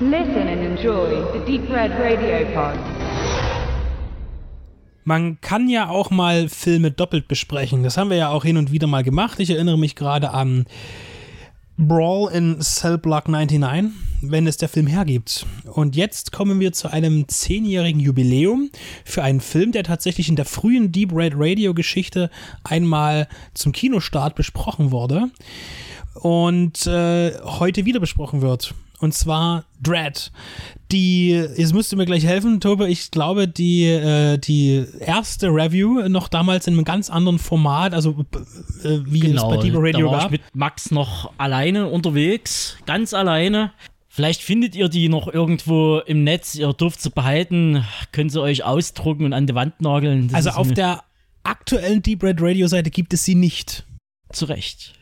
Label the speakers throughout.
Speaker 1: Listen and enjoy the Deep Red Radio Pod.
Speaker 2: Man kann ja auch mal Filme doppelt besprechen. Das haben wir ja auch hin und wieder mal gemacht. Ich erinnere mich gerade an Brawl in Cell Block 99, wenn es der Film hergibt. Und jetzt kommen wir zu einem zehnjährigen Jubiläum für einen Film, der tatsächlich in der frühen Deep Red Radio Geschichte einmal zum Kinostart besprochen wurde und äh, heute wieder besprochen wird. Und zwar Dread. Die, jetzt musst du mir gleich helfen, Tobe. Ich glaube, die, äh, die erste Review noch damals in einem ganz anderen Format, also äh, wie
Speaker 3: genau,
Speaker 2: es bei Deep Radio
Speaker 3: da war
Speaker 2: gab.
Speaker 3: ich mit Max noch alleine unterwegs, ganz alleine. Vielleicht findet ihr die noch irgendwo im Netz, ihr dürft sie behalten, könnt sie euch ausdrucken und an die Wand nageln. Das
Speaker 2: Also auf der aktuellen Deep Red Radio Seite gibt es sie nicht.
Speaker 3: Zu Recht.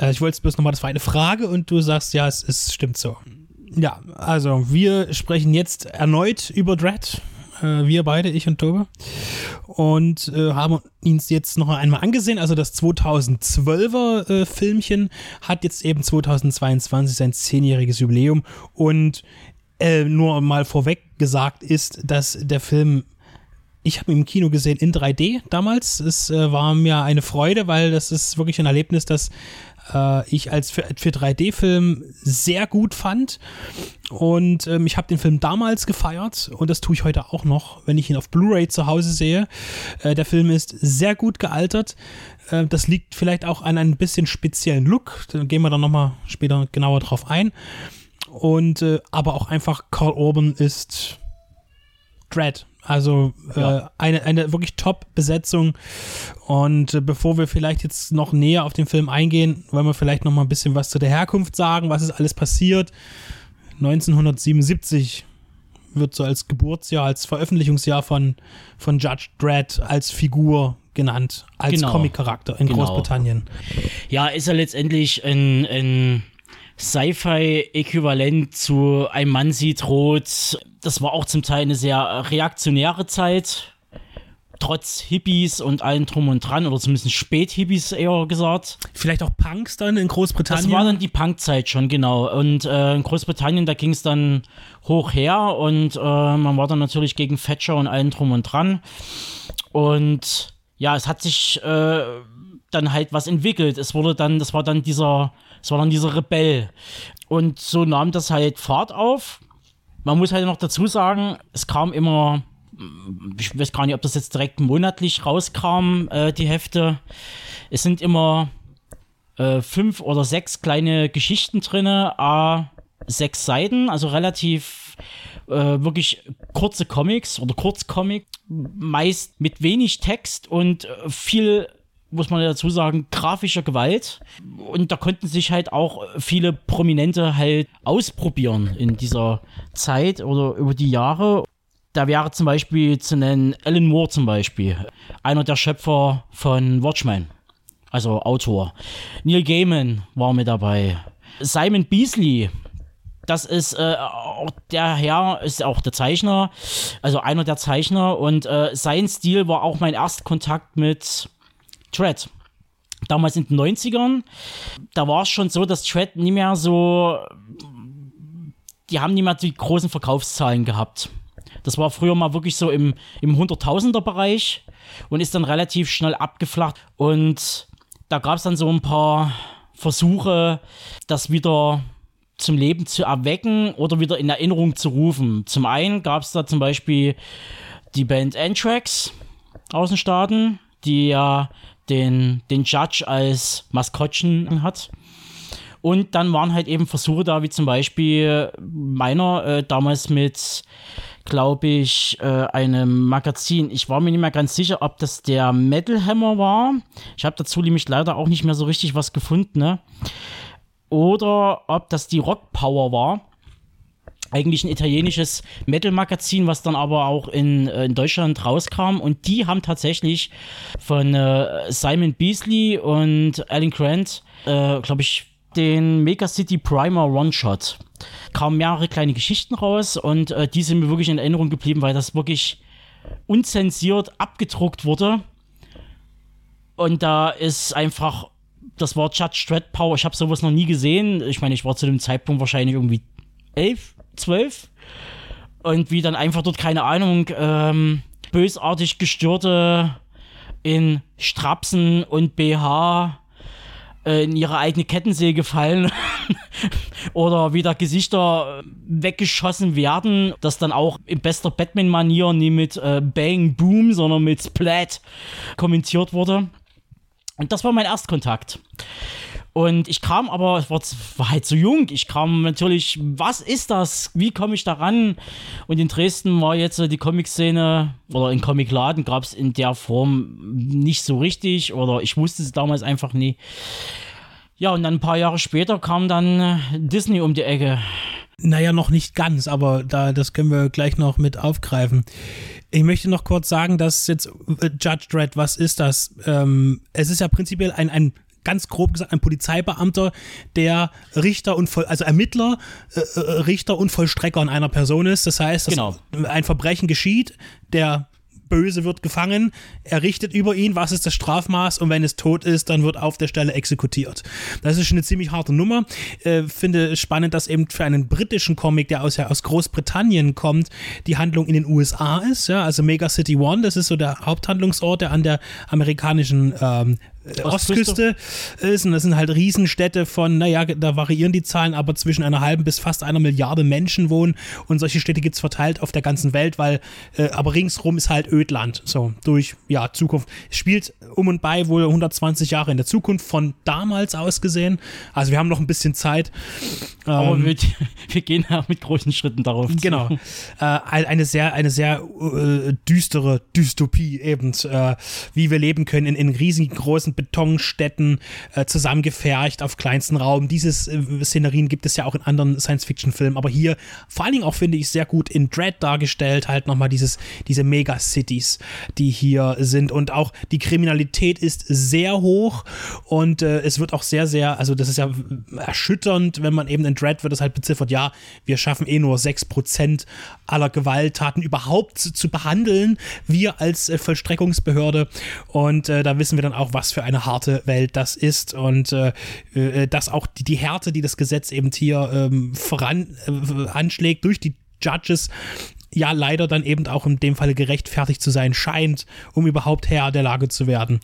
Speaker 2: Äh, Ich wollte es bloß nochmal, das war eine Frage und du sagst, ja, es, es stimmt so. Ja, also wir sprechen jetzt erneut über Dread. Äh, wir beide, ich und Tobe. Und äh, haben uns jetzt noch einmal angesehen. Also das 2012er äh, Filmchen hat jetzt eben 2022 sein zehnjähriges Jubiläum. Und äh, nur mal vorweg gesagt ist, dass der Film ich habe ihn im Kino gesehen in 3D damals. Es äh, war mir eine Freude, weil das ist wirklich ein Erlebnis, das äh, ich als für, für 3D-Film sehr gut fand. Und ähm, ich habe den Film damals gefeiert und das tue ich heute auch noch, wenn ich ihn auf Blu-ray zu Hause sehe. Äh, der Film ist sehr gut gealtert. Äh, das liegt vielleicht auch an einem bisschen speziellen Look. Da gehen wir dann nochmal später genauer drauf ein. Und äh, aber auch einfach Carl Urban ist Dread. Also äh,
Speaker 3: Ja.
Speaker 2: eine, eine wirklich Top-Besetzung. Und äh, bevor wir vielleicht jetzt noch näher auf den Film eingehen, wollen wir vielleicht noch mal ein bisschen was zu der Herkunft sagen, was ist alles passiert. 1977 wird so als Geburtsjahr, als Veröffentlichungsjahr von, von Judge Dredd als Figur genannt, als
Speaker 3: Genau.
Speaker 2: Comic-Charakter in
Speaker 3: Genau.
Speaker 2: Großbritannien.
Speaker 3: Ja, ist ja letztendlich ein, ein Sci-Fi-Äquivalent zu Ein Mann sieht rot. Das war auch zum Teil eine sehr reaktionäre Zeit. Trotz Hippies und allem drum und dran, oder zumindest Spät-Hippies eher gesagt.
Speaker 2: Vielleicht auch Punks dann in Großbritannien.
Speaker 3: Das war dann die Punkzeit schon, genau. Und äh, in Großbritannien, da ging es dann hoch her und äh, man war dann natürlich gegen Thatcher und allen drum und dran. Und ja, es hat sich äh, dann halt was entwickelt. Es wurde dann, das war dann dieser, es war dann dieser Rebell. Und so nahm das halt Fahrt auf. Man muss halt noch dazu sagen, es kam immer, ich weiß gar nicht, ob das jetzt direkt monatlich rauskam, äh, die Hefte. Es sind immer äh, fünf oder sechs kleine Geschichten drinne, a sechs Seiten, also relativ äh, wirklich kurze Comics oder Kurzcomic, meist mit wenig Text und äh, viel muss man dazu sagen, grafischer Gewalt. Und da konnten sich halt auch viele Prominente halt ausprobieren in dieser Zeit oder über die Jahre. Da wäre zum Beispiel zu nennen Alan Moore zum Beispiel, einer der Schöpfer von Watchmen also Autor. Neil Gaiman war mit dabei. Simon Beasley, das ist äh, auch der Herr, ist auch der Zeichner, also einer der Zeichner und äh, sein Stil war auch mein Erstkontakt mit Dread. Damals in den 90ern, da war es schon so, dass Dread nie mehr so, die haben nie mehr die großen Verkaufszahlen gehabt. Das war früher mal wirklich so im, im Hunderttausender-Bereich und ist dann relativ schnell abgeflacht. Und da gab es dann so ein paar Versuche, das wieder zum Leben zu erwecken oder wieder in Erinnerung zu rufen. Zum einen gab es da zum Beispiel die Band Anthrax aus den Staaten, die ja den, den Judge als Maskottchen hat. Und dann waren halt eben Versuche da, wie zum Beispiel meiner äh, damals mit, glaube ich, äh, einem Magazin. Ich war mir nicht mehr ganz sicher, ob das der Metal Hammer war. Ich habe dazu nämlich leider auch nicht mehr so richtig was gefunden. Ne? Oder ob das die Rock Power war. Eigentlich ein italienisches Metal-Magazin, was dann aber auch in, äh, in Deutschland rauskam. Und die haben tatsächlich von äh, Simon Beasley und Alan Grant, äh, glaube ich, den Mega City Primer One-Shot. Kamen mehrere kleine Geschichten raus und äh, die sind mir wirklich in Erinnerung geblieben, weil das wirklich unzensiert abgedruckt wurde. Und da ist einfach, das war Judge Dredd Power. Ich habe sowas noch nie gesehen. Ich meine, ich war zu dem Zeitpunkt wahrscheinlich irgendwie elf, zwölf. Und wie dann einfach dort, keine Ahnung, ähm, bösartig gestörte in Strapsen und BH äh, in ihre eigene Kettensäge fallen oder wieder Gesichter weggeschossen werden, das dann auch in bester Batman-Manier nie mit äh, Bang Boom, sondern mit Splat kommentiert wurde. Und das war mein Erstkontakt. Und ich kam aber, ich war, war halt so jung, ich kam natürlich, was ist das? Wie komme ich da ran? Und in Dresden war jetzt die Comic-Szene oder in Comicladen gab es in der Form nicht so richtig oder ich wusste es damals einfach nie. Ja, und dann ein paar Jahre später kam dann Disney um die Ecke.
Speaker 2: Naja, noch nicht ganz, aber da, das können wir gleich noch mit aufgreifen. Ich möchte noch kurz sagen, dass jetzt äh, Judge Dredd, was ist das? Ähm, es ist ja prinzipiell ein, ein ganz grob gesagt ein Polizeibeamter, der Richter und Voll, also Ermittler, äh, äh, Richter und Vollstrecker in einer Person ist. Das heißt, dass
Speaker 3: Genau.
Speaker 2: ein Verbrechen geschieht, der Böse wird gefangen, er richtet über ihn, was ist das Strafmaß und wenn es tot ist, dann wird auf der Stelle exekutiert. Das ist schon eine ziemlich harte Nummer. Äh, finde es spannend, dass eben für einen britischen Comic, der aus, ja, aus Großbritannien kommt, die Handlung in den USA ist. Ja? Also Mega City One, das ist so der Haupthandlungsort, der an der amerikanischen ähm, äh, Ostküste ist und das sind halt Riesenstädte von, naja, da variieren die Zahlen, aber zwischen einer halben bis fast einer Milliarde Menschen wohnen und solche Städte gibt es verteilt auf der ganzen Welt, weil, äh, aber ringsrum ist halt Ödland, so durch, ja, Zukunft. Es spielt um und bei wohl 120 Jahre in der Zukunft von damals aus gesehen, also wir haben noch ein bisschen Zeit.
Speaker 3: Aber
Speaker 2: Ähm,
Speaker 3: wir, wir gehen ja mit großen Schritten darauf.
Speaker 2: Genau. äh, eine sehr, eine sehr äh, düstere Dystopie eben, äh, wie wir leben können in, in riesigen großen Betonstädten, äh, zusammengefercht auf kleinsten Raum. Diese äh, Szenerien gibt es ja auch in anderen Science-Fiction-Filmen, aber hier vor allen Dingen auch, finde ich, sehr gut in Dread dargestellt, halt nochmal dieses, diese Megacities, die hier sind. Und auch die Kriminalität ist sehr hoch und äh, es wird auch sehr, sehr, also das ist ja erschütternd, wenn man eben in Dread wird es halt beziffert, ja, wir schaffen eh nur 6% aller Gewalttaten überhaupt zu, zu behandeln, wir als äh, Vollstreckungsbehörde. Und äh, da wissen wir dann auch, was für eine harte Welt das ist und äh, äh, dass auch die, die Härte, die das Gesetz eben hier ähm, voran äh, anschlägt durch die Judges, ja leider dann eben auch in dem Falle gerechtfertigt zu sein scheint, um überhaupt Herr der Lage zu werden.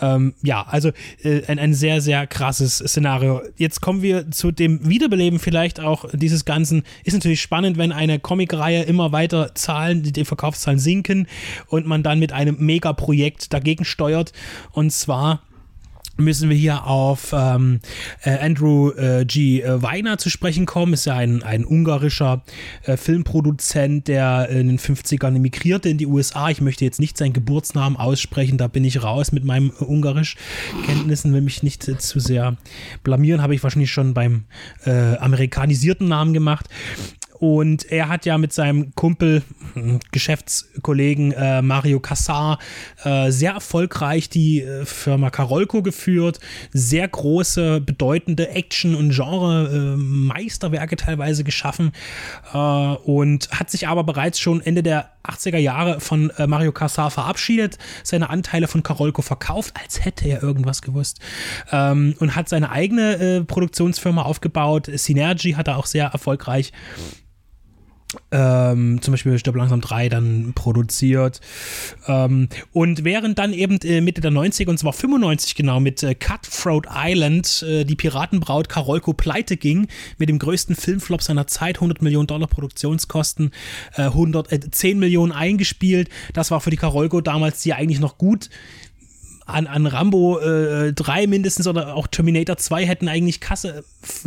Speaker 2: Ähm, ja, also äh, ein, ein sehr, sehr krasses Szenario. Jetzt kommen wir zu dem Wiederbeleben vielleicht auch dieses Ganzen. Ist natürlich spannend, wenn eine Comicreihe immer weiter Zahlen, die, die Verkaufszahlen sinken und man dann mit einem Megaprojekt dagegen steuert. Und zwar müssen wir hier auf ähm, äh, Andrew äh, G. äh, Weiner zu sprechen kommen. Ist ja ein, ein ungarischer äh, Filmproduzent, der in den 50ern emigrierte in die USA. Ich möchte jetzt nicht seinen Geburtsnamen aussprechen, da bin ich raus mit meinen äh, Ungarisch-Kenntnissen, will mich nicht äh, zu sehr blamieren, habe ich wahrscheinlich schon beim äh, amerikanisierten Namen gemacht. Und er hat ja mit seinem Kumpel, hm, Geschäftskollegen äh, Mario Cassar äh, sehr erfolgreich die äh, Firma Karolko geführt. Sehr große, bedeutende Action- und Genre-Meisterwerke teilweise geschaffen. Äh, und hat sich aber bereits schon Ende der 80er Jahre von äh, Mario Cassar verabschiedet, seine Anteile von Karolko verkauft, als hätte er irgendwas gewusst. Ähm, und hat seine eigene äh, Produktionsfirma aufgebaut. Synergy hat er auch sehr erfolgreich ähm, zum Beispiel Stirb langsam 3 dann produziert. Ähm, und während dann eben äh, Mitte der 90er, und zwar 95 genau, mit äh, Cutthroat Island äh, die Piratenbraut Karolko pleite ging, mit dem größten Filmflop seiner Zeit, 100 Millionen Dollar Produktionskosten, äh, 100, äh, 10 Millionen eingespielt. Das war für die Karolko damals die eigentlich noch gut an, an Rambo äh, 3 mindestens oder auch Terminator 2 hätten eigentlich Kasse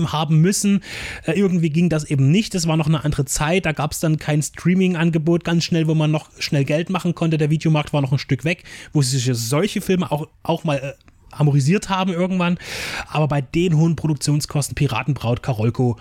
Speaker 2: haben müssen. Äh, irgendwie ging das eben nicht. Das war noch eine andere Zeit. Da gab es dann kein Streaming-Angebot ganz schnell, wo man noch schnell Geld machen konnte. Der Videomarkt war noch ein Stück weg, wo sich solche Filme auch, auch mal äh, amorisiert haben irgendwann. Aber bei den hohen Produktionskosten Piratenbraut Karolko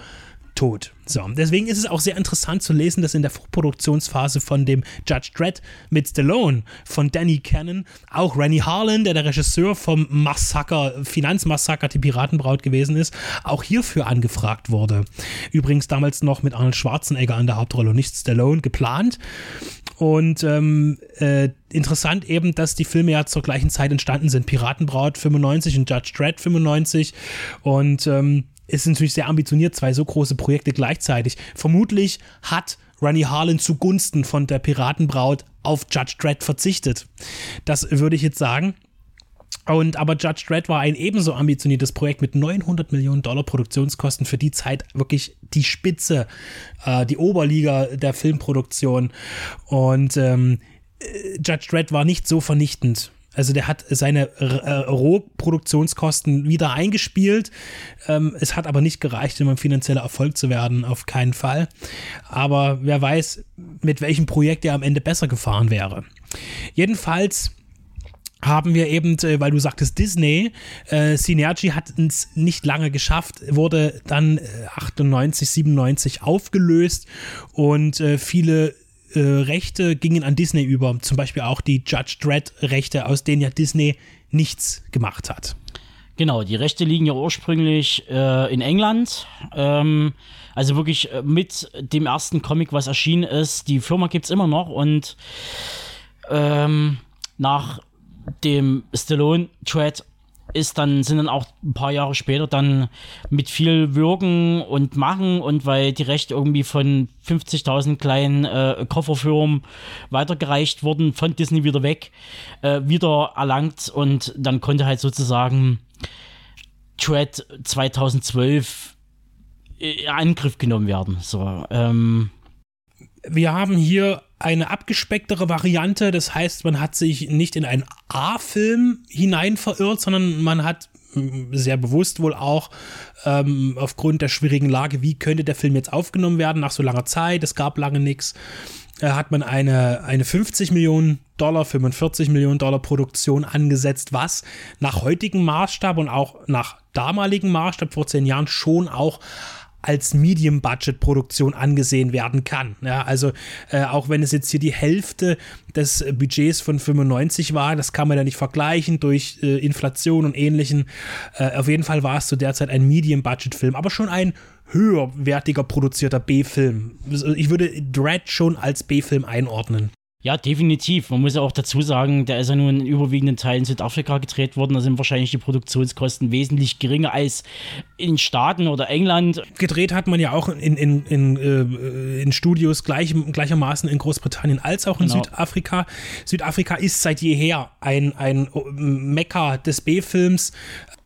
Speaker 2: tot. So, deswegen ist es auch sehr interessant zu lesen, dass in der Vorproduktionsphase von dem Judge Dredd mit Stallone von Danny Cannon auch Rennie Harlan, der der Regisseur vom Massaker, Finanzmassaker, die Piratenbraut gewesen ist, auch hierfür angefragt wurde. Übrigens damals noch mit Arnold Schwarzenegger an der Hauptrolle und nicht Stallone geplant. Und ähm, äh, interessant eben, dass die Filme ja zur gleichen Zeit entstanden sind. Piratenbraut 95 und Judge Dredd 95. Und ähm, ist natürlich sehr ambitioniert, zwei so große Projekte gleichzeitig. Vermutlich hat Ronnie Harlan zugunsten von der Piratenbraut auf Judge Dredd verzichtet. Das würde ich jetzt sagen. Und aber Judge Dredd war ein ebenso ambitioniertes Projekt mit 900 Millionen Dollar Produktionskosten für die Zeit wirklich die Spitze, äh, die Oberliga der Filmproduktion. Und ähm, äh, Judge Dredd war nicht so vernichtend. Also der hat seine äh, Rohproduktionskosten wieder eingespielt. Ähm, es hat aber nicht gereicht, um ein finanzieller Erfolg zu werden, auf keinen Fall. Aber wer weiß, mit welchem Projekt er am Ende besser gefahren wäre. Jedenfalls haben wir eben, äh, weil du sagtest Disney, äh, Synergy hat es nicht lange geschafft, wurde dann äh, 98, 97 aufgelöst und äh, viele äh, Rechte gingen an Disney über, zum Beispiel auch die Judge Dredd-Rechte, aus denen ja Disney nichts gemacht hat.
Speaker 3: Genau, die Rechte liegen ja ursprünglich äh, in England. Ähm, also wirklich äh, mit dem ersten Comic, was erschienen ist. Die Firma gibt es immer noch und ähm, nach dem Stallone-Thread ist dann, sind dann auch ein paar Jahre später dann mit viel Wirken und Machen und weil die Rechte irgendwie von 50.000 kleinen äh, Kofferfirmen weitergereicht wurden, von Disney wieder weg, äh, wieder erlangt und dann konnte halt sozusagen Thread 2012 in Angriff genommen werden. So, ähm,
Speaker 2: wir haben hier eine abgespecktere Variante. Das heißt, man hat sich nicht in einen A-Film hinein verirrt, sondern man hat mm, sehr bewusst wohl auch ähm, aufgrund der schwierigen Lage, wie könnte der Film jetzt aufgenommen werden nach so langer Zeit, es gab lange nichts, äh, hat man eine, eine 50 Millionen Dollar, 45 Millionen Dollar Produktion angesetzt, was nach heutigem Maßstab und auch nach damaligem Maßstab vor zehn Jahren schon auch als Medium-Budget-Produktion angesehen werden kann. Ja, also äh, auch wenn es jetzt hier die Hälfte des Budgets von 95 war, das kann man ja nicht vergleichen durch äh, Inflation und ähnlichen. Äh, auf jeden Fall war es zu der Zeit ein Medium-Budget-Film, aber schon ein höherwertiger produzierter B-Film. Also ich würde Dread schon als B-Film einordnen.
Speaker 3: Ja, definitiv. Man muss ja auch dazu sagen, der ist ja nur in überwiegenden Teilen in Südafrika gedreht worden. Da sind wahrscheinlich die Produktionskosten wesentlich geringer als in Staaten oder England.
Speaker 2: Gedreht hat man ja auch in, in, in, äh, in Studios gleich, gleichermaßen in Großbritannien als auch in genau. Südafrika. Südafrika ist seit jeher ein, ein Mekka des B-Films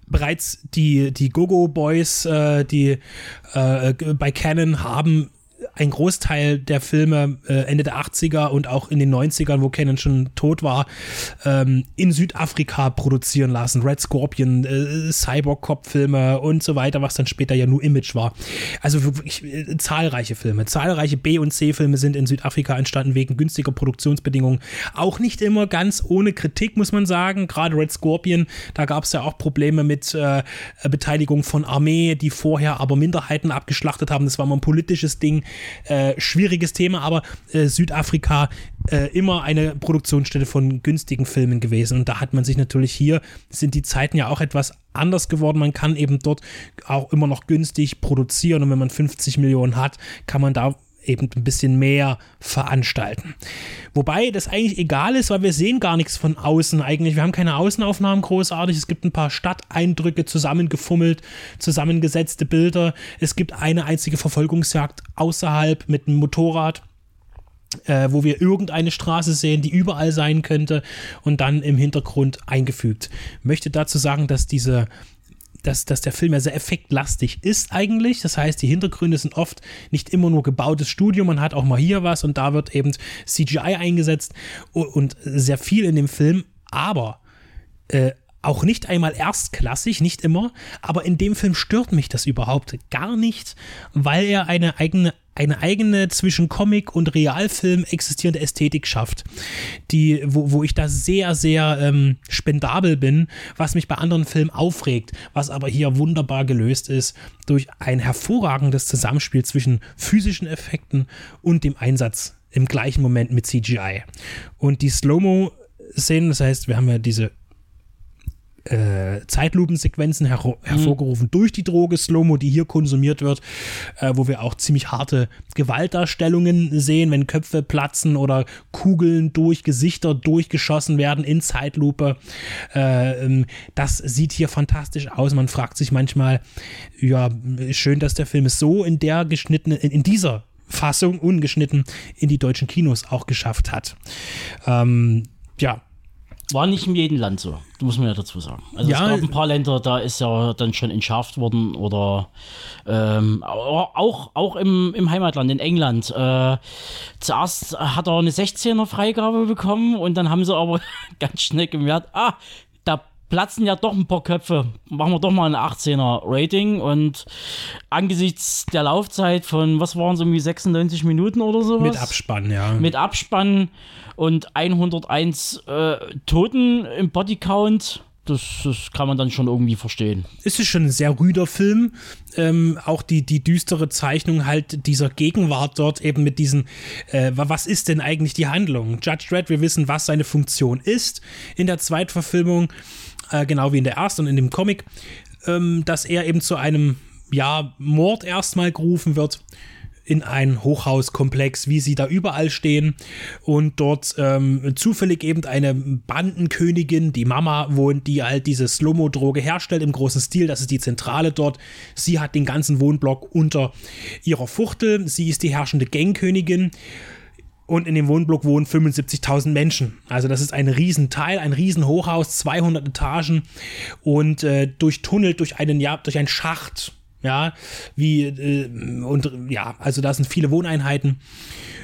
Speaker 2: bereits die, die Gogo Boys, äh, die äh, bei Canon haben ein Großteil der Filme äh, Ende der 80er und auch in den 90ern, wo Canon schon tot war, ähm, in Südafrika produzieren lassen. Red Scorpion, äh, Cyborg-Cop-Filme und so weiter, was dann später ja nur Image war. Also wirklich äh, zahlreiche Filme. Zahlreiche B- und C-Filme sind in Südafrika entstanden wegen günstiger Produktionsbedingungen. Auch nicht immer ganz ohne Kritik, muss man sagen. Gerade Red Scorpion, da gab es ja auch Probleme mit äh, Beteiligung von Armee, die vorher aber Minderheiten abgeschlachtet haben. Das war mal ein politisches Ding. Äh, schwieriges Thema, aber äh, Südafrika äh, immer eine Produktionsstätte von günstigen Filmen gewesen. Und da hat man sich natürlich hier, sind die Zeiten ja auch etwas anders geworden. Man kann eben dort auch immer noch günstig produzieren. Und wenn man 50 Millionen hat, kann man da eben ein bisschen mehr veranstalten. Wobei das eigentlich egal ist, weil wir sehen gar nichts von außen eigentlich. Wir haben keine Außenaufnahmen großartig. Es gibt ein paar Stadteindrücke zusammengefummelt, zusammengesetzte Bilder. Es gibt eine einzige Verfolgungsjagd außerhalb mit einem Motorrad. Äh, wo wir irgendeine Straße sehen, die überall sein könnte und dann im Hintergrund eingefügt. Möchte dazu sagen, dass diese dass, dass der Film ja sehr effektlastig ist eigentlich. Das heißt, die Hintergründe sind oft nicht immer nur gebautes Studio, man hat auch mal hier was und da wird eben CGI eingesetzt und, sehr viel in dem Film, aber äh, auch nicht einmal erstklassig, nicht immer, aber in dem Film stört mich das überhaupt gar nicht, weil er eine eigene eine eigene zwischen Comic und Realfilm existierende Ästhetik schafft, die, wo, wo ich da sehr, sehr ähm, spendabel bin, was mich bei anderen Filmen aufregt, was aber hier wunderbar gelöst ist durch ein hervorragendes Zusammenspiel zwischen physischen Effekten und dem Einsatz im gleichen Moment mit CGI. Und die Slow-Mo-Szenen, das heißt, wir haben ja diese äh, Zeitlupensequenzen her hervorgerufen durch die Droge Slow-Mo, die hier konsumiert wird, äh, wo wir auch ziemlich harte Gewaltdarstellungen sehen, wenn Köpfe platzen oder Kugeln durch Gesichter durchgeschossen werden in Zeitlupe. Äh, ähm, das sieht hier fantastisch aus. Man fragt sich manchmal, ja, schön, dass der Film es so in der geschnittenen, in, in dieser Fassung ungeschnitten in die deutschen Kinos auch geschafft hat. Ähm, ja,
Speaker 3: war nicht in jedem Land so, muss man ja dazu sagen. Also
Speaker 2: Ja.
Speaker 3: es gab ein paar Länder, da ist ja dann schon entschärft worden oder ähm, auch, auch im, im Heimatland, in England. Äh, zuerst hat er eine 16er Freigabe bekommen und dann haben sie aber ganz schnell gemerkt, ah, platzen ja doch ein paar Köpfe. Machen wir doch mal ein 18er Rating und angesichts der Laufzeit von, was waren so irgendwie 96 Minuten oder sowas?
Speaker 2: mit Abspann, ja.
Speaker 3: mit Abspann und 101 äh, Toten im Bodycount. Das, das kann man dann schon irgendwie verstehen.
Speaker 2: es ist schon ein sehr rüder Film. Ähm, auch die, die düstere Zeichnung halt dieser Gegenwart dort eben mit diesen, äh, wa- was ist denn eigentlich die Handlung? Judge Dredd, wir wissen, was seine Funktion ist in der Zweitverfilmung, äh, genau wie in der ersten und in dem Comic, ähm, dass er eben zu einem, ja, Mord erstmal gerufen wird in ein Hochhauskomplex, wie sie da überall stehen und dort ähm, zufällig eben eine Bandenkönigin, die Mama wohnt, die halt diese Slomo-Droge herstellt im großen Stil, das ist die Zentrale dort. Sie hat den ganzen Wohnblock unter ihrer Fuchtel, sie ist die herrschende Gangkönigin und in dem Wohnblock wohnen 75.000 Menschen. Also das ist ein Riesenteil, ein Riesenhochhaus, 200 Etagen und äh, durchtunnelt durch einen, ja, durch einen Schacht. Ja, wie, äh, und ja, also da sind viele Wohneinheiten,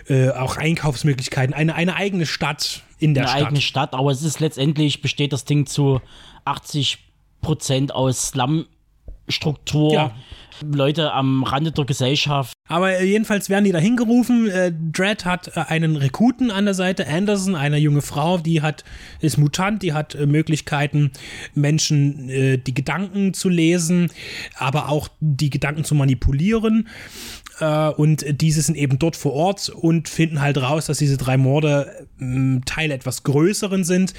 Speaker 2: äh, auch Einkaufsmöglichkeiten, eine, eine eigene Stadt in der
Speaker 3: Eine
Speaker 2: Stadt.
Speaker 3: eigene Stadt, aber es ist letztendlich besteht das Ding zu 80 Prozent aus Slum-Struktur.
Speaker 2: Ja.
Speaker 3: Leute am Rande der Gesellschaft.
Speaker 2: Aber äh, jedenfalls werden die da hingerufen. Äh, Dredd hat äh, einen Rekruten an der Seite, Anderson, eine junge Frau, die hat, ist Mutant, die hat Möglichkeiten, Menschen die Gedanken zu lesen, aber auch die Gedanken zu manipulieren. Äh, und diese sind eben dort vor Ort und finden halt raus, dass diese drei Morde ähm, Teil etwas größeren sind.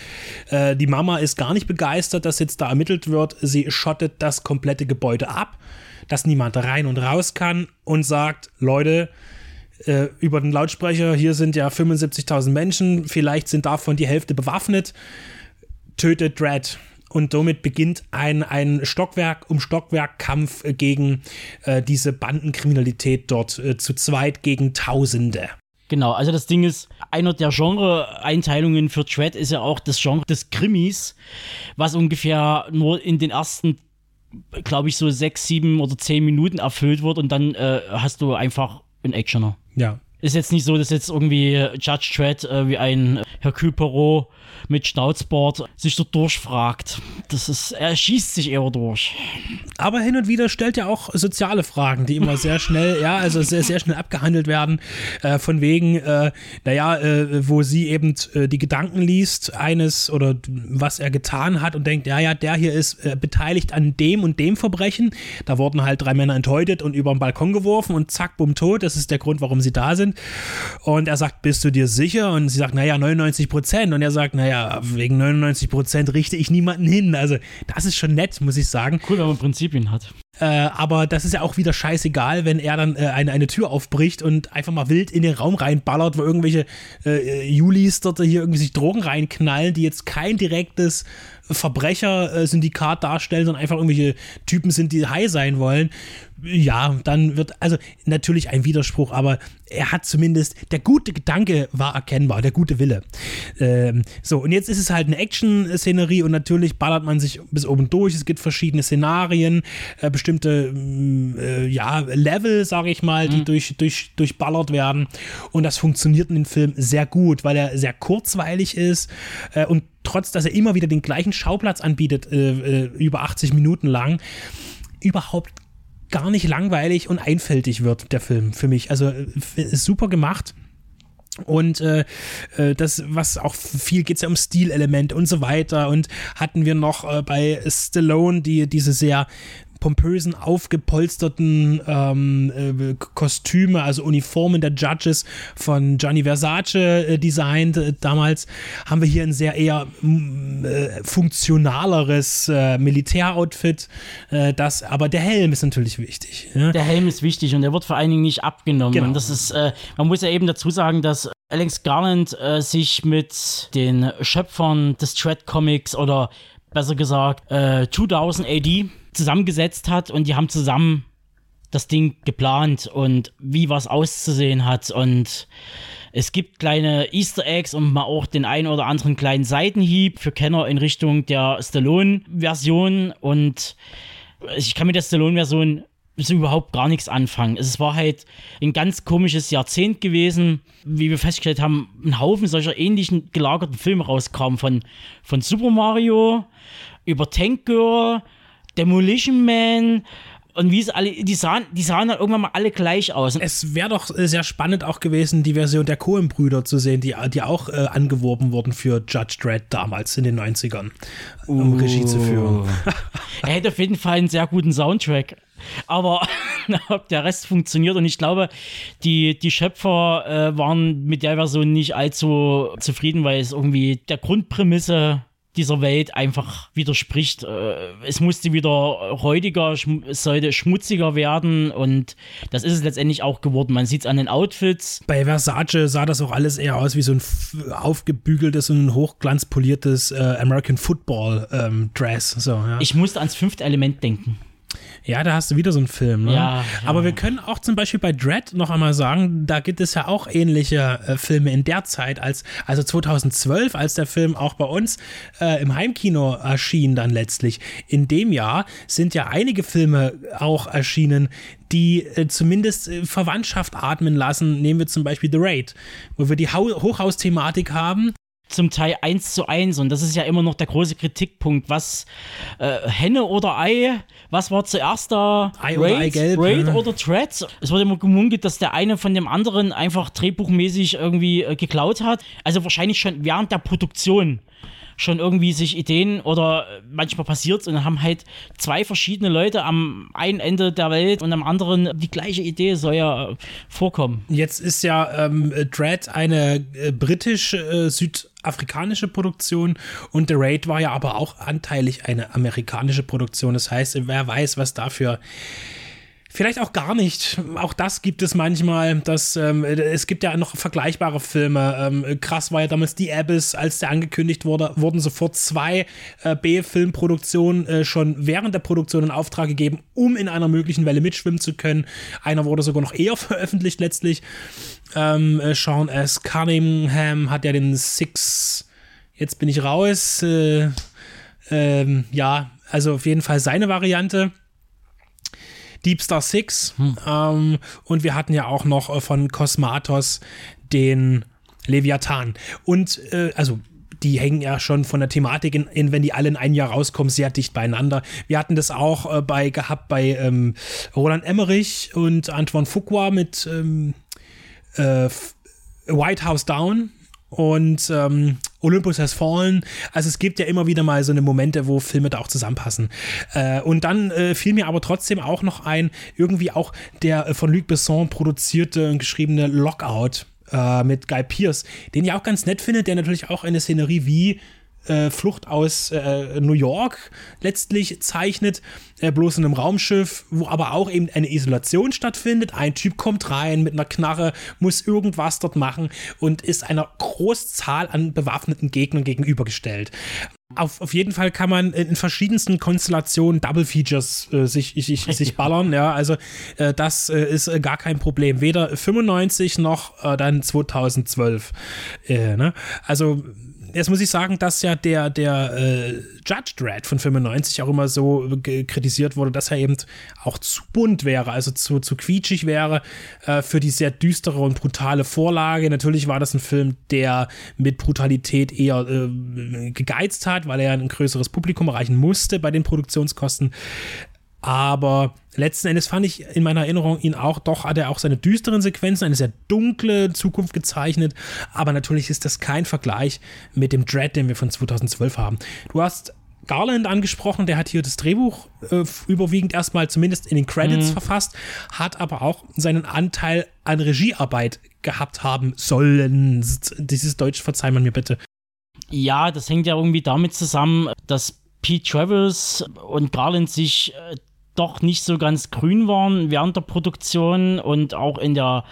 Speaker 2: Äh, die Mama ist gar nicht begeistert, dass jetzt da ermittelt wird. Sie schottet das komplette Gebäude ab, dass niemand rein und raus kann und sagt, Leute, äh, über den Lautsprecher, hier sind ja 75.000 Menschen, vielleicht sind davon die Hälfte bewaffnet, tötet Dredd. Und somit beginnt ein, ein Stockwerk um Stockwerk-Kampf äh, gegen äh, diese Bandenkriminalität dort äh, zu zweit gegen Tausende.
Speaker 3: Genau, also das Ding ist, einer der Genre-Einteilungen für Dread ist ja auch das Genre des Krimis, was ungefähr nur in den ersten, glaube ich, so sechs, sieben oder zehn Minuten erfüllt wird und dann äh, hast du einfach einen Actioner.
Speaker 2: Ja.
Speaker 3: Ist jetzt nicht so, dass jetzt irgendwie Judge Dredd äh, wie ein Hercule Poirot mit Schnauzbart sich so durchfragt. Das ist, er schießt sich eher durch.
Speaker 2: Aber hin und wieder stellt er auch soziale Fragen, die immer sehr schnell, ja, also sehr, sehr schnell abgehandelt werden. Äh, von wegen, äh, naja, äh, wo sie eben äh, die Gedanken liest, eines oder was er getan hat und denkt, ja, ja, der hier ist äh, beteiligt an dem und dem Verbrechen. Da wurden halt drei Männer enthäutet und über den Balkon geworfen und zack, bumm, tot. Das ist der Grund, warum sie da sind. Und er sagt, bist du dir sicher? Und sie sagt, naja, 99 Prozent. Und er sagt, naja, wegen 99 Prozent richte ich niemanden hin. Also, das ist schon nett, muss ich sagen.
Speaker 3: Cool, wenn man Prinzipien hat.
Speaker 2: Äh, aber das ist ja auch wieder scheißegal, wenn er dann äh, eine, eine Tür aufbricht und einfach mal wild in den Raum reinballert, wo irgendwelche äh, Julis dort hier irgendwie sich Drogen reinknallen, die jetzt kein direktes Verbrechersyndikat darstellen, sondern einfach irgendwelche Typen sind, die high sein wollen. Ja, dann wird, also natürlich ein Widerspruch, aber er hat zumindest, der gute Gedanke war erkennbar, der gute Wille. Ähm, so, und jetzt ist es halt eine Action-Szenerie und natürlich ballert man sich bis oben durch. Es gibt verschiedene Szenarien, äh, bestimmte mm, äh, ja, Level, sage ich mal, die durch, durch, durchballert werden. Und das funktioniert in dem Film sehr gut, weil er sehr kurzweilig ist äh, und trotz, dass er immer wieder den gleichen Schauplatz anbietet, äh, äh, über 80 Minuten lang, überhaupt gar nicht langweilig und einfältig wird, der Film für mich. Also äh, ist super gemacht. Und äh, äh, das, was auch viel geht es ja um Stilelemente und so weiter. Und hatten wir noch äh, bei Stallone die, diese sehr pompösen, aufgepolsterten ähm, äh, Kostüme, also Uniformen der Judges von Gianni Versace äh, designt. Äh, damals haben wir hier ein sehr eher mm, äh, funktionaleres äh, Militäroutfit. Das, aber der Helm ist natürlich wichtig. Ja?
Speaker 3: Der Helm ist wichtig und der wird vor allen Dingen nicht abgenommen.
Speaker 2: Genau.
Speaker 3: Und das ist, man muss ja eben dazu sagen, dass Alex Garland sich mit den Schöpfern des Dread Comics oder besser gesagt äh, 2000 AD zusammengesetzt hat und die haben zusammen das Ding geplant und wie was auszusehen hat. Und es gibt kleine Easter Eggs und mal auch den einen oder anderen kleinen Seitenhieb für Kenner in Richtung der Stallone-Version. Und ich kann mit der Stallone-Version so überhaupt gar nichts anfangen. Es war halt ein ganz komisches Jahrzehnt gewesen, wie wir festgestellt haben, ein Haufen solcher ähnlichen gelagerten Filme rauskamen von, von Super Mario über Tank Girl, Demolition Man und wie es alle, die sahen, die sahen dann irgendwann mal alle gleich aus.
Speaker 2: Es wäre doch sehr spannend auch gewesen, die Version der Coen-Brüder zu sehen, die, die auch äh, angeworben wurden für Judge Dredd damals in den 90ern, um Regie zu führen.
Speaker 3: er hätte auf jeden Fall einen sehr guten Soundtrack. Aber ob der Rest funktioniert und ich glaube, die, die Schöpfer äh, waren mit der Version nicht allzu zufrieden, weil es irgendwie der Grundprämisse dieser Welt einfach widerspricht. Äh, Es musste wieder räudiger, es sollte schmutziger werden und das ist es letztendlich auch geworden. Man sieht es an den Outfits.
Speaker 2: Bei Versace sah das auch alles eher aus wie so ein aufgebügeltes und hochglanzpoliertes äh, American Football ähm, Dress. So, ja.
Speaker 3: Ich musste ans fünfte Element denken.
Speaker 2: Ja, da hast du wieder so einen Film. Ne?
Speaker 3: Ja, ja.
Speaker 2: Aber wir können auch zum Beispiel bei Dread noch einmal sagen, da gibt es ja auch ähnliche äh, Filme in der Zeit, als also 2012, als der Film auch bei uns äh, im Heimkino erschien dann letztlich. In dem Jahr sind ja einige Filme auch erschienen, die äh, zumindest äh, Verwandtschaft atmen lassen. Nehmen wir zum Beispiel The Raid, wo wir die Hau Hochhausthematik haben.
Speaker 3: Zum Teil eins zu eins und das ist ja immer noch der große Kritikpunkt. Was äh, Henne oder Ei? Was war zuerst da?
Speaker 2: Ei oder Eigelb,
Speaker 3: Raid
Speaker 2: ja.
Speaker 3: oder Dread? Es wurde immer gemunkelt, dass der eine von dem anderen einfach drehbuchmäßig irgendwie äh, geklaut hat. Also wahrscheinlich schon während der Produktion schon irgendwie sich Ideen oder äh, manchmal passiert und haben halt zwei verschiedene Leute am einen Ende der Welt und am anderen die gleiche Idee soll ja äh, vorkommen.
Speaker 2: Jetzt ist ja ähm, Dread eine äh, britisch-südafrikanische Produktion und The Raid war ja aber auch anteilig eine amerikanische Produktion. Das heißt, wer weiß, was dafür. Vielleicht auch gar nicht. Auch das gibt es manchmal. Dass, ähm, es gibt ja noch vergleichbare Filme. Ähm, krass war ja damals The Abyss, als der angekündigt wurde, wurden sofort zwei äh, B-Filmproduktionen äh, schon während der Produktion in Auftrag gegeben, um in einer möglichen Welle mitschwimmen zu können. Einer wurde sogar noch eher veröffentlicht letztlich. Ähm, äh, Sean S. Cunningham hat ja den Six. Jetzt bin ich raus. Äh, ähm, ja, also auf jeden Fall seine Variante. Deep Star Six. Ähm, und wir hatten ja auch noch äh, von Cosmatos den Leviathan. Und äh, also die hängen ja schon von der Thematik in, in, wenn die alle in ein Jahr rauskommen, sehr dicht beieinander. Wir hatten das auch äh, bei gehabt bei ähm, Roland Emmerich und Antoine Fuqua mit ähm, äh, White House Down und ähm, Olympus Has Fallen. Also es gibt ja immer wieder mal so eine Momente, wo Filme da auch zusammenpassen. Äh, und dann äh, fiel mir aber trotzdem auch noch ein, irgendwie auch der äh, von Luc Besson produzierte und geschriebene Lockout äh, mit Guy Pearce, den ich auch ganz nett finde, der natürlich auch eine Szenerie wie äh, Flucht aus äh, New York letztlich zeichnet, äh, bloß in einem Raumschiff, wo aber auch eben eine Isolation stattfindet. Ein Typ kommt rein mit einer Knarre, muss irgendwas dort machen und ist einer Großzahl an bewaffneten Gegnern gegenübergestellt. Auf, auf jeden Fall kann man in verschiedensten Konstellationen Double Features äh, sich, sich, sich ballern. Ja, also äh, das äh, ist äh, gar kein Problem. Weder 95 noch äh, dann 2012. Äh, ne? Also Jetzt muss ich sagen, dass ja der, der äh, Judge Dredd von 95 auch immer so kritisiert wurde, dass er eben auch zu bunt wäre, also zu, zu quietschig wäre äh, für die sehr düstere und brutale Vorlage. Natürlich war das ein Film, der mit Brutalität eher äh, gegeizt hat, weil er ein größeres Publikum erreichen musste bei den Produktionskosten. Aber letzten Endes fand ich in meiner Erinnerung ihn auch, doch hat er auch seine düsteren Sequenzen, eine sehr dunkle Zukunft gezeichnet. Aber natürlich ist das kein Vergleich mit dem Dread, den wir von 2012 haben. Du hast Garland angesprochen, der hat hier das Drehbuch äh, überwiegend erstmal zumindest in den Credits mhm. verfasst, hat aber auch seinen Anteil an Regiearbeit gehabt haben sollen. Dieses Deutsch verzeiht man mir bitte.
Speaker 3: Ja, das hängt ja irgendwie damit zusammen, dass Pete Travers und Garland sich äh, doch nicht so ganz grün waren während der Produktion und auch in der,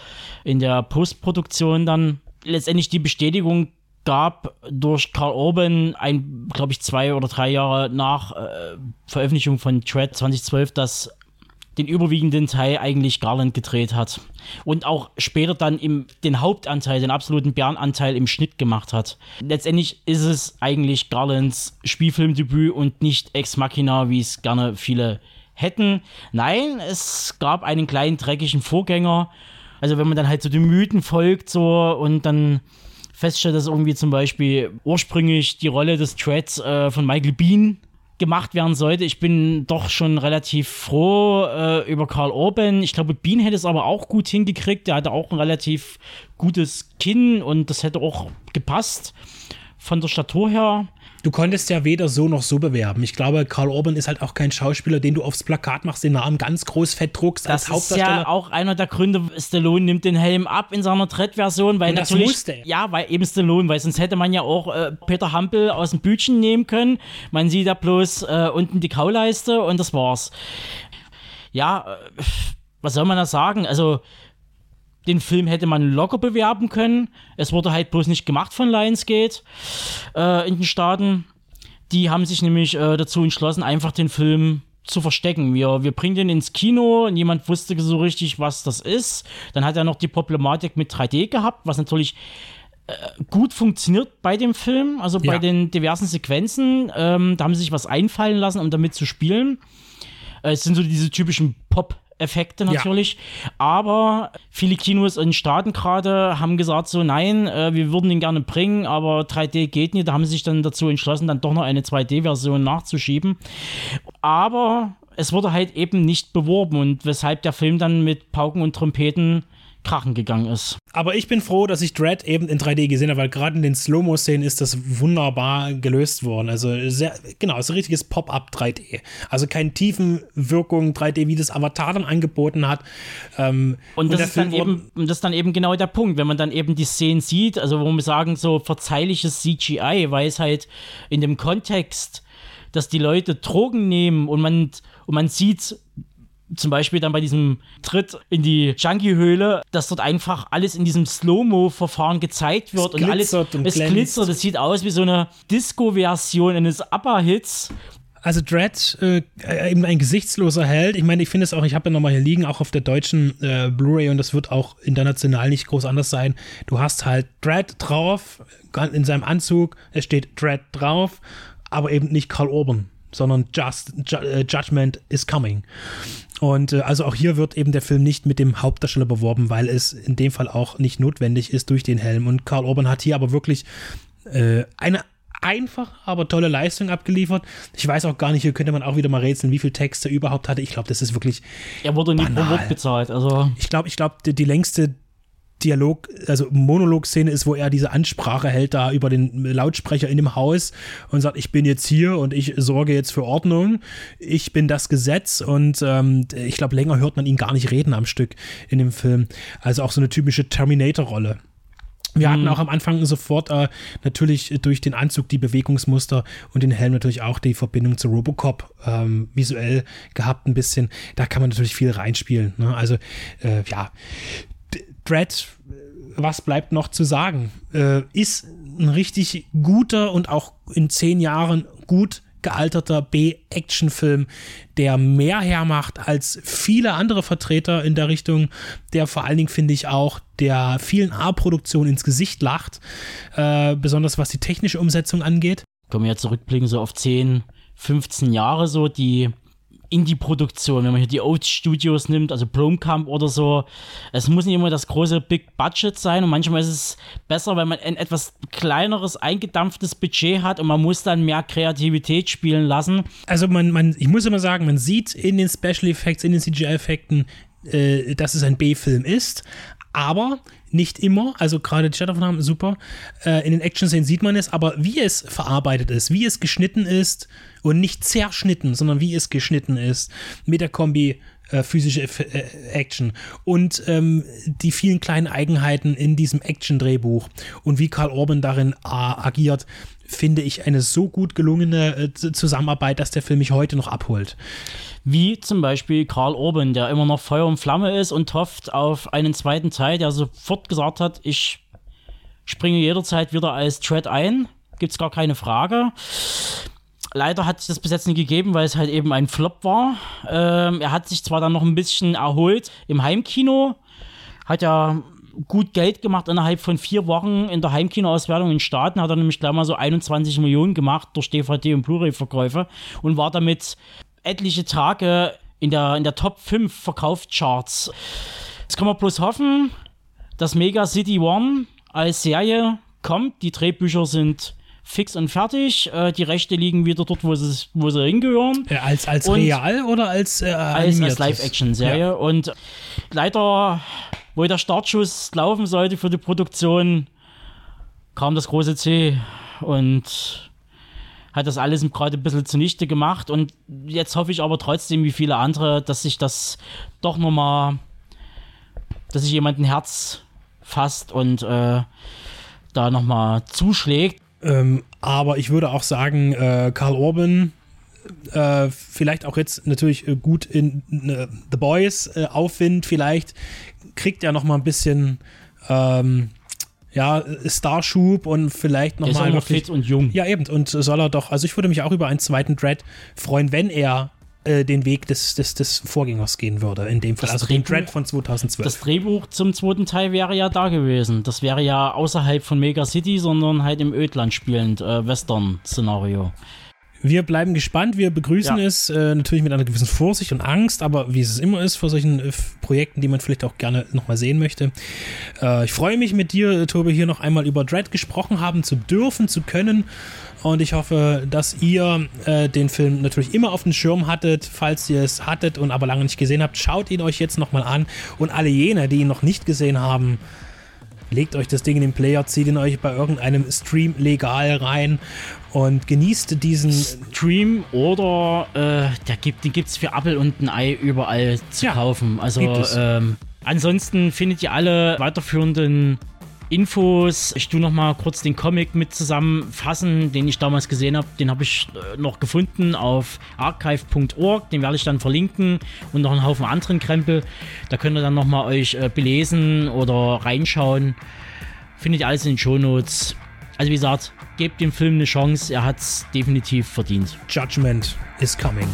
Speaker 3: in der Postproduktion dann letztendlich die Bestätigung gab durch Carl Urban, ein, glaube ich, zwei oder drei Jahre nach äh, Veröffentlichung von Tread 2012, dass den überwiegenden Teil eigentlich Garland gedreht hat. Und auch später dann im, den Hauptanteil, den absoluten Bärenanteil im Schnitt gemacht hat. Letztendlich ist es eigentlich Garlands Spielfilmdebüt und nicht Ex Machina, wie es gerne viele hätten. Nein, es gab einen kleinen dreckigen Vorgänger. Also wenn man dann halt so den Mythen folgt so und dann feststellt, dass irgendwie zum Beispiel ursprünglich die Rolle des Treads äh, von Michael Bean gemacht werden sollte. Ich bin doch schon relativ froh äh, über Karl Urban. Ich glaube, Bean hätte es aber auch gut hingekriegt. Der hatte auch ein relativ gutes Kinn und das hätte auch gepasst von der Statur her
Speaker 2: du konntest ja weder so noch so bewerben. Ich glaube, Karl Orban ist halt auch kein Schauspieler, den du aufs Plakat machst, den Namen ganz groß fett druckst
Speaker 3: das als Hauptdarsteller. Das ist ja auch einer der Gründe, Stallone nimmt den Helm ab in seiner Dread-Version, weil Und das natürlich, musste. ja, weil eben Stallone, weil sonst hätte man ja auch äh, Peter Hampel aus dem Bütchen nehmen können. Man sieht da bloß äh, unten die Kauleiste und das war's. Ja, äh, was soll man da sagen? Also, den Film hätte man locker bewerben können. Es wurde halt bloß nicht gemacht von Lionsgate äh, in den Staaten. Die haben sich nämlich äh, dazu entschlossen, einfach den Film zu verstecken. Wir, wir bringen den ins Kino, niemand wusste so richtig, was das ist. Dann hat er noch die Problematik mit 3D gehabt, was natürlich äh, gut funktioniert bei dem Film, also bei ja. den diversen Sequenzen. Ähm, da haben sie sich was einfallen lassen, um damit zu spielen. Äh, es sind so diese typischen Pop- Effekte natürlich. Ja. Aber viele Kinos in Staaten gerade haben gesagt so, nein, äh, wir würden ihn gerne bringen, aber 3D geht nicht. Da haben sie sich dann dazu entschlossen, dann doch noch eine 2D-Version nachzuschieben. Aber es wurde halt eben nicht beworben und weshalb der Film dann mit Pauken und Trompeten krachen gegangen ist.
Speaker 2: Aber ich bin froh, dass ich Dread eben in 3D gesehen habe, weil gerade in den Slow-Mo-Szenen ist das wunderbar gelöst worden. Also sehr, genau, ist ein richtiges Pop-up 3D. Also keine Tiefenwirkung 3D, wie das Avatar dann angeboten hat.
Speaker 3: Ähm, und, das und ist dann eben, das ist dann eben genau der Punkt, wenn man dann eben die Szenen sieht, also wo wir sagen, so verzeihliches CGI, weil es halt in dem Kontext, dass die Leute Drogen nehmen und man, und man sieht zum Beispiel dann bei diesem Tritt in die Junkie-Höhle, dass dort einfach alles in diesem Slow-Mo-Verfahren gezeigt wird
Speaker 2: es und
Speaker 3: alles
Speaker 2: und
Speaker 3: es glänzt. glitzert. Das sieht aus wie so eine Disco-Version eines Upper-Hits.
Speaker 2: Also Dread, äh, eben ein gesichtsloser Held. Ich meine, ich finde es auch, ich habe ja nochmal hier liegen, auch auf der deutschen äh, Blu-ray und das wird auch international nicht groß anders sein. Du hast halt Dread drauf, in seinem Anzug, es steht Dread drauf, aber eben nicht Karl Urban, sondern Just, Ju äh, Judgment is Coming. Und äh, also auch hier wird eben der Film nicht mit dem Hauptdarsteller beworben, weil es in dem Fall auch nicht notwendig ist durch den Helm. Und Karl Urban hat hier aber wirklich äh, eine einfach, aber tolle Leistung abgeliefert. Ich weiß auch gar nicht, hier könnte man auch wieder mal rätseln, wie viel Text er überhaupt hatte. Ich glaube, das ist wirklich.
Speaker 3: Er wurde nicht pro Wort bezahlt. Also.
Speaker 2: Ich glaube, ich glaube, die, die längste Dialog, also Monolog-Szene ist, wo er diese Ansprache hält da über den Lautsprecher in dem Haus und sagt, ich bin jetzt hier und ich sorge jetzt für Ordnung, ich bin das Gesetz und ähm, ich glaube, länger hört man ihn gar nicht reden am Stück in dem Film. Also auch so eine typische Terminator-Rolle. Wir hatten mhm. auch am Anfang sofort äh, natürlich durch den Anzug die Bewegungsmuster und den Helm natürlich auch die Verbindung zu Robocop ähm, visuell gehabt ein bisschen. Da kann man natürlich viel reinspielen. Ne? Also äh, ja, Dread, was bleibt noch zu sagen? Äh, ist ein richtig guter und auch in zehn Jahren gut gealterter B-Action-Film, der mehr hermacht als viele andere Vertreter in der Richtung, der vor allen Dingen, finde ich, auch der vielen A-Produktionen ins Gesicht lacht, äh, besonders was die technische Umsetzung angeht.
Speaker 3: Können wir ja zurückblicken, so auf 10, 15 Jahre so, die Indie-Produktion, wenn man hier die Oats Studios nimmt, also Blomkamp oder so. Es muss nicht immer das große Big Budget sein und manchmal ist es besser, wenn man ein etwas kleineres, eingedampftes Budget hat und man muss dann mehr Kreativität spielen lassen.
Speaker 2: Also man, man ich muss immer sagen, man sieht in den Special Effects, in den CGI-Effekten, äh, dass es ein B-Film ist, aber nicht immer, also gerade die Shadownamen super. Äh, in den Action-Szenen sieht man es, aber wie es verarbeitet ist, wie es geschnitten ist und nicht zerschnitten, sondern wie es geschnitten ist mit der Kombi äh, physische äh, Action und ähm, die vielen kleinen Eigenheiten in diesem Action-Drehbuch und wie Karl Orban darin agiert, finde ich eine so gut gelungene äh, Zusammenarbeit, dass der Film mich heute noch abholt.
Speaker 3: Wie zum Beispiel Karl Orban, der immer noch Feuer und Flamme ist und hofft auf einen zweiten Teil, der sofort gesagt hat, ich springe jederzeit wieder als Tread ein. Gibt es gar keine Frage. Leider hat sich das bis jetzt nicht gegeben, weil es halt eben ein Flop war. Ähm, er hat sich zwar dann noch ein bisschen erholt im Heimkino, hat ja gut Geld gemacht innerhalb von vier Wochen in der Heimkinoauswertung in Staaten, hat er nämlich gleich mal so 21 Millionen gemacht durch DVD und Blu-ray-Verkäufe und war damit etliche Tage in der, in der Top 5 Verkaufscharts. Jetzt kann man bloß hoffen, dass Mega City One als Serie kommt. Die Drehbücher sind fix und fertig. Äh, die Rechte liegen wieder dort, wo sie, wo sie hingehören.
Speaker 2: Ja, als als real oder als äh,
Speaker 3: als, als Live-Action-Serie. Ja. Und leider, wo der Startschuss laufen sollte für die Produktion, kam das große C und hat das alles gerade ein bisschen zunichte gemacht. Und jetzt hoffe ich aber trotzdem, wie viele andere, dass sich das doch nochmal, dass sich jemand ein Herz fasst und äh, da nochmal zuschlägt.
Speaker 2: Ähm, aber ich würde auch sagen, äh, Karl Orban, äh, vielleicht auch jetzt natürlich äh, gut in äh, The Boys äh, Aufwind, vielleicht kriegt er noch mal ein bisschen ähm, ja, Starschub und vielleicht noch
Speaker 3: der
Speaker 2: mal
Speaker 3: ist fit und jung.
Speaker 2: Ja, eben. Und soll er doch, also ich würde mich auch über einen zweiten Dread freuen, wenn er äh, den Weg des, des, des Vorgängers gehen würde, in dem Fall.
Speaker 3: Das
Speaker 2: also
Speaker 3: Drehbuch,
Speaker 2: den Dread von 2012.
Speaker 3: Das Drehbuch zum zweiten Teil wäre ja da gewesen. Das wäre ja außerhalb von Mega City, sondern halt im Ödland spielend, äh, Western-Szenario.
Speaker 2: Wir bleiben gespannt, wir begrüßen ja. es äh, natürlich mit einer gewissen Vorsicht und Angst, aber wie es immer ist vor solchen äh, Projekten, die man vielleicht auch gerne nochmal sehen möchte. Äh, ich freue mich mit dir, Tobi, hier noch einmal über Dread gesprochen haben zu dürfen, zu können. Und ich hoffe, dass ihr äh, den Film natürlich immer auf dem Schirm hattet. Falls ihr es hattet und aber lange nicht gesehen habt, schaut ihn euch jetzt nochmal an. Und alle jene, die ihn noch nicht gesehen haben, legt euch das Ding in den Player, zieht ihn euch bei irgendeinem Stream legal rein und genießt diesen
Speaker 3: Stream oder äh, der gibt, den gibt es für Apple und ein Ei überall zu ja, kaufen. Also ähm, ansonsten findet ihr alle weiterführenden Infos. Ich tue noch mal kurz den Comic mit zusammenfassen, den ich damals gesehen habe. Den habe ich äh, noch gefunden auf archive.org. Den werde ich dann verlinken und noch einen Haufen anderen Krempel. Da könnt ihr dann noch mal euch äh, belesen oder reinschauen. Findet ihr alles in den Shownotes. Also wie gesagt, gebt dem Film eine Chance. Er hat es definitiv verdient.
Speaker 2: Judgment is coming.